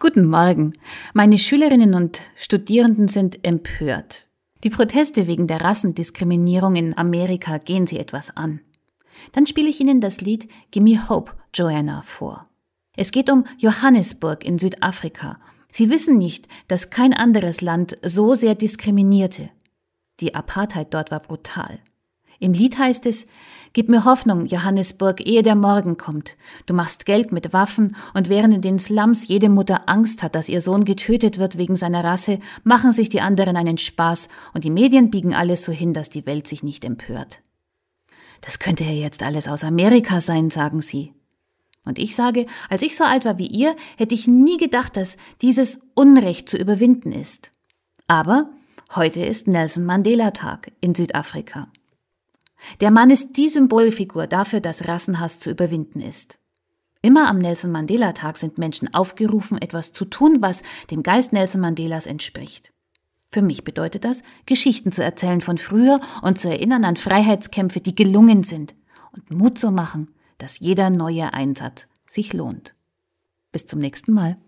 Guten Morgen. Meine Schülerinnen und Studierenden sind empört. Die Proteste wegen der Rassendiskriminierung in Amerika gehen sie etwas an. Dann spiele ich Ihnen das Lied Gimme Hope, Joanna, vor. Es geht um Johannesburg in Südafrika. Sie wissen nicht, dass kein anderes Land so sehr diskriminierte. Die Apartheid dort war brutal. Im Lied heißt es, Gib mir Hoffnung, Johannesburg, ehe der Morgen kommt. Du machst Geld mit Waffen und während in den Slums jede Mutter Angst hat, dass ihr Sohn getötet wird wegen seiner Rasse, machen sich die anderen einen Spaß und die Medien biegen alles so hin, dass die Welt sich nicht empört. Das könnte ja jetzt alles aus Amerika sein, sagen sie. Und ich sage, als ich so alt war wie ihr, hätte ich nie gedacht, dass dieses Unrecht zu überwinden ist. Aber heute ist Nelson Mandela Tag in Südafrika. Der Mann ist die Symbolfigur dafür, dass Rassenhass zu überwinden ist. Immer am Nelson Mandela Tag sind Menschen aufgerufen, etwas zu tun, was dem Geist Nelson Mandelas entspricht. Für mich bedeutet das, Geschichten zu erzählen von früher und zu erinnern an Freiheitskämpfe, die gelungen sind und Mut zu machen, dass jeder neue Einsatz sich lohnt. Bis zum nächsten Mal.